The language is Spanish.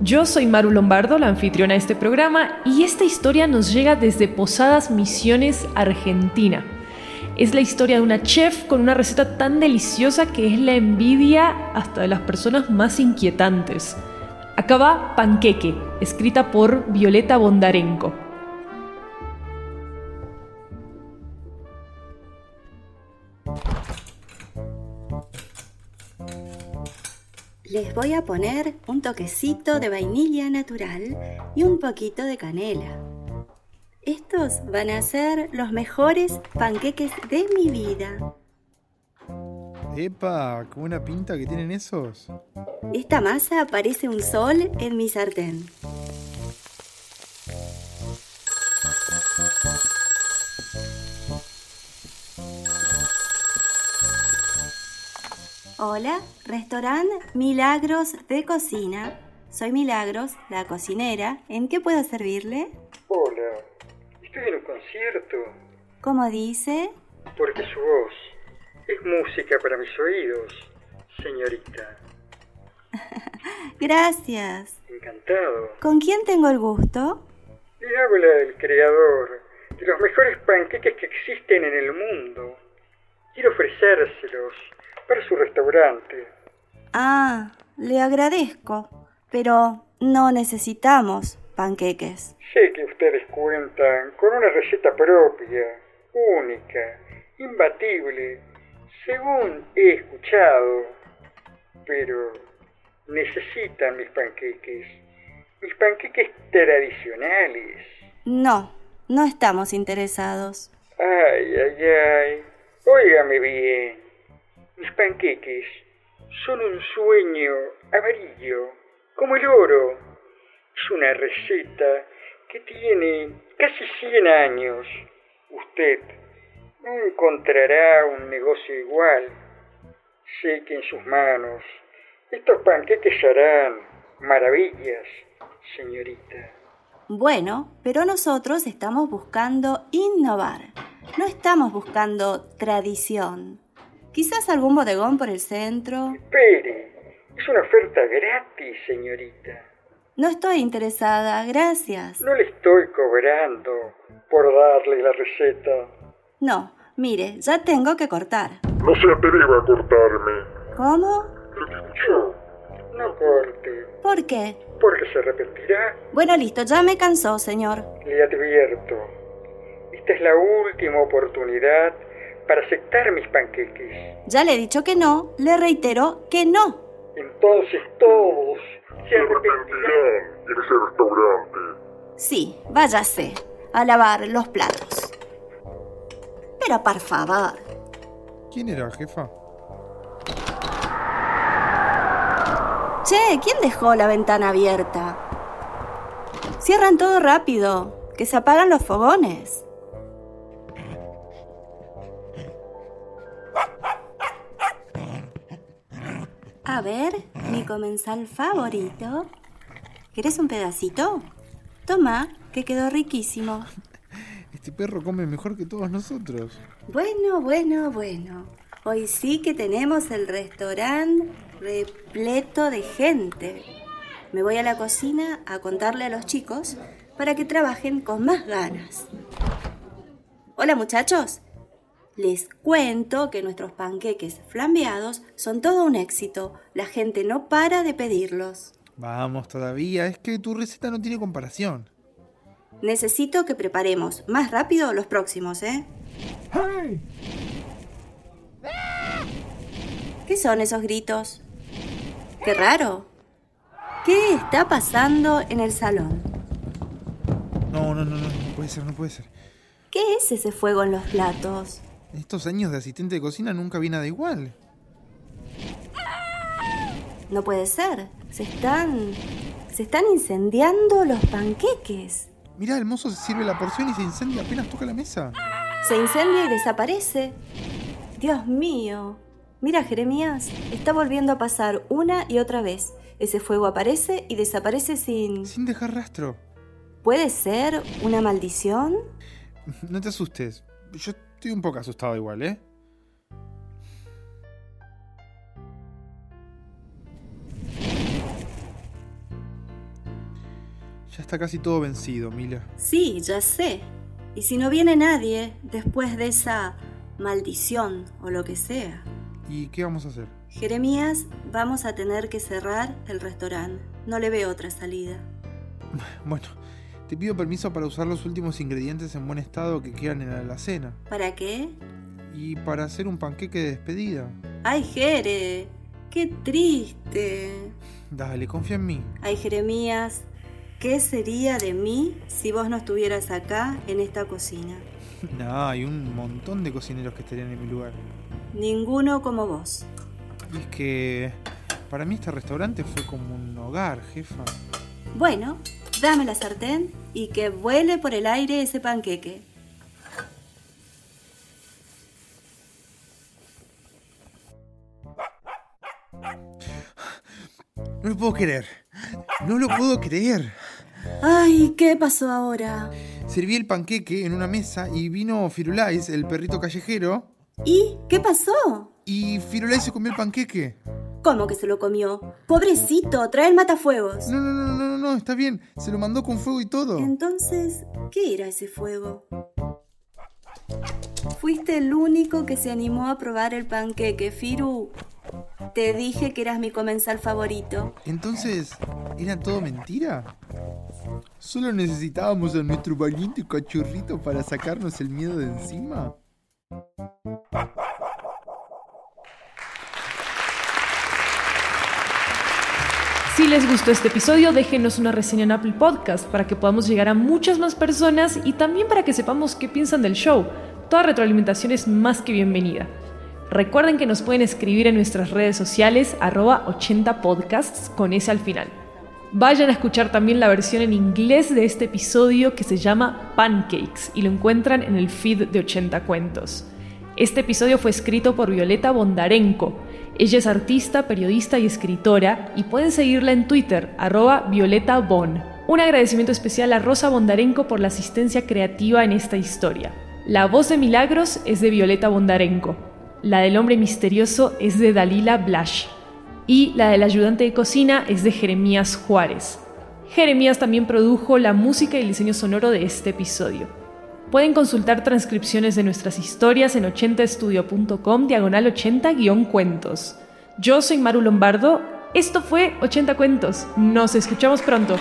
Yo soy Maru Lombardo, la anfitriona de este programa, y esta historia nos llega desde Posadas Misiones, Argentina. Es la historia de una chef con una receta tan deliciosa que es la envidia hasta de las personas más inquietantes. Acá va Panqueque, escrita por Violeta Bondarenko. Les voy a poner un toquecito de vainilla natural y un poquito de canela. Estos van a ser los mejores panqueques de mi vida. ¡Epa! ¡Qué buena pinta que tienen esos! Esta masa parece un sol en mi sartén. Hola, restaurante Milagros de Cocina. Soy Milagros, la cocinera. ¿En qué puedo servirle? Hola, estoy en un concierto. ¿Cómo dice? Porque su voz es música para mis oídos, señorita. Gracias. Encantado. ¿Con quién tengo el gusto? Le habla el creador de los mejores panqueques que existen en el mundo. Quiero ofrecérselos para su restaurante. Ah, le agradezco, pero no necesitamos panqueques. Sé que ustedes cuentan con una receta propia, única, imbatible, según he escuchado, pero necesitan mis panqueques, mis panqueques tradicionales. No, no estamos interesados. Ay, ay, ay. Óigame bien. Mis panqueques son un sueño amarillo, como el oro. Es una receta que tiene casi 100 años. Usted no encontrará un negocio igual. Sé que en sus manos estos panqueques harán maravillas, señorita. Bueno, pero nosotros estamos buscando innovar. No estamos buscando tradición. Quizás algún bodegón por el centro. Espere, es una oferta gratis, señorita. No estoy interesada, gracias. No le estoy cobrando por darle la receta. No, mire, ya tengo que cortar. No se atreva a cortarme. ¿Cómo? Escuchó. No corte, ¿Por qué? porque se arrepentirá. Bueno, listo, ya me cansó, señor. Le advierto, esta es la última oportunidad para aceptar mis panqueques. Ya le he dicho que no, le reitero que no. Entonces todos se arrepentirán en ese restaurante. Sí, váyase a lavar los platos. Pero por favor, ¿Quién era, jefa? che, ¿quién dejó la ventana abierta? Cierran todo rápido, que se apagan los fogones. A ver, mi comensal favorito. ¿Quieres un pedacito? Toma, que quedó riquísimo. Este perro come mejor que todos nosotros. Bueno, bueno, bueno. Hoy sí que tenemos el restaurante repleto de gente. Me voy a la cocina a contarle a los chicos para que trabajen con más ganas. Hola muchachos. Les cuento que nuestros panqueques flambeados son todo un éxito. La gente no para de pedirlos. Vamos, todavía. Es que tu receta no tiene comparación. Necesito que preparemos más rápido los próximos, ¿eh? ¿Qué son esos gritos? Qué raro. ¿Qué está pasando en el salón? No, no, no, no, no puede ser, no puede ser. ¿Qué es ese fuego en los platos? En estos años de asistente de cocina nunca vi nada igual. No puede ser. Se están. Se están incendiando los panqueques. Mirá, el mozo se sirve la porción y se incendia apenas toca la mesa. Se incendia y desaparece. Dios mío. Mira, Jeremías, está volviendo a pasar una y otra vez. Ese fuego aparece y desaparece sin... Sin dejar rastro. ¿Puede ser una maldición? No te asustes. Yo estoy un poco asustado igual, ¿eh? Ya está casi todo vencido, Mila. Sí, ya sé. Y si no viene nadie después de esa maldición o lo que sea. ¿Y qué vamos a hacer? Jeremías, vamos a tener que cerrar el restaurante. No le veo otra salida. Bueno, te pido permiso para usar los últimos ingredientes en buen estado que quedan en la alacena. ¿Para qué? Y para hacer un panqueque de despedida. ¡Ay, Jere! ¡Qué triste! Dale, confía en mí. Ay, Jeremías, ¿qué sería de mí si vos no estuvieras acá en esta cocina? No, hay un montón de cocineros que estarían en mi lugar. Ninguno como vos. Y es que para mí este restaurante fue como un hogar, jefa. Bueno, dame la sartén y que vuele por el aire ese panqueque. No lo puedo creer. No lo puedo creer. Ay, ¿qué pasó ahora? Serví el panqueque en una mesa y vino Firulais, el perrito callejero, ¿Y qué pasó? y Firulais se comió el panqueque. ¿Cómo que se lo comió? Pobrecito, trae el matafuegos. No, no, no, no, no, no, está bien. Se lo mandó con fuego y todo. Entonces, ¿qué era ese fuego? Fuiste el único que se animó a probar el panqueque, Firu. Te dije que eras mi comensal favorito. Entonces, ¿era todo mentira? ¿Solo necesitábamos a nuestro valiente cachorrito para sacarnos el miedo de encima? Si les gustó este episodio, déjenos una reseña en Apple Podcast para que podamos llegar a muchas más personas y también para que sepamos qué piensan del show. Toda retroalimentación es más que bienvenida. Recuerden que nos pueden escribir en nuestras redes sociales arroba 80podcasts con ese al final. Vayan a escuchar también la versión en inglés de este episodio que se llama Pancakes y lo encuentran en el feed de 80 cuentos. Este episodio fue escrito por Violeta Bondarenko. Ella es artista, periodista y escritora y pueden seguirla en Twitter, arroba Violeta Bon. Un agradecimiento especial a Rosa Bondarenko por la asistencia creativa en esta historia. La voz de Milagros es de Violeta Bondarenko. La del hombre misterioso es de Dalila Blash. Y la del ayudante de cocina es de Jeremías Juárez. Jeremías también produjo la música y el diseño sonoro de este episodio. Pueden consultar transcripciones de nuestras historias en 80estudio.com diagonal 80-cuentos. Yo soy Maru Lombardo. Esto fue 80 Cuentos. Nos escuchamos pronto.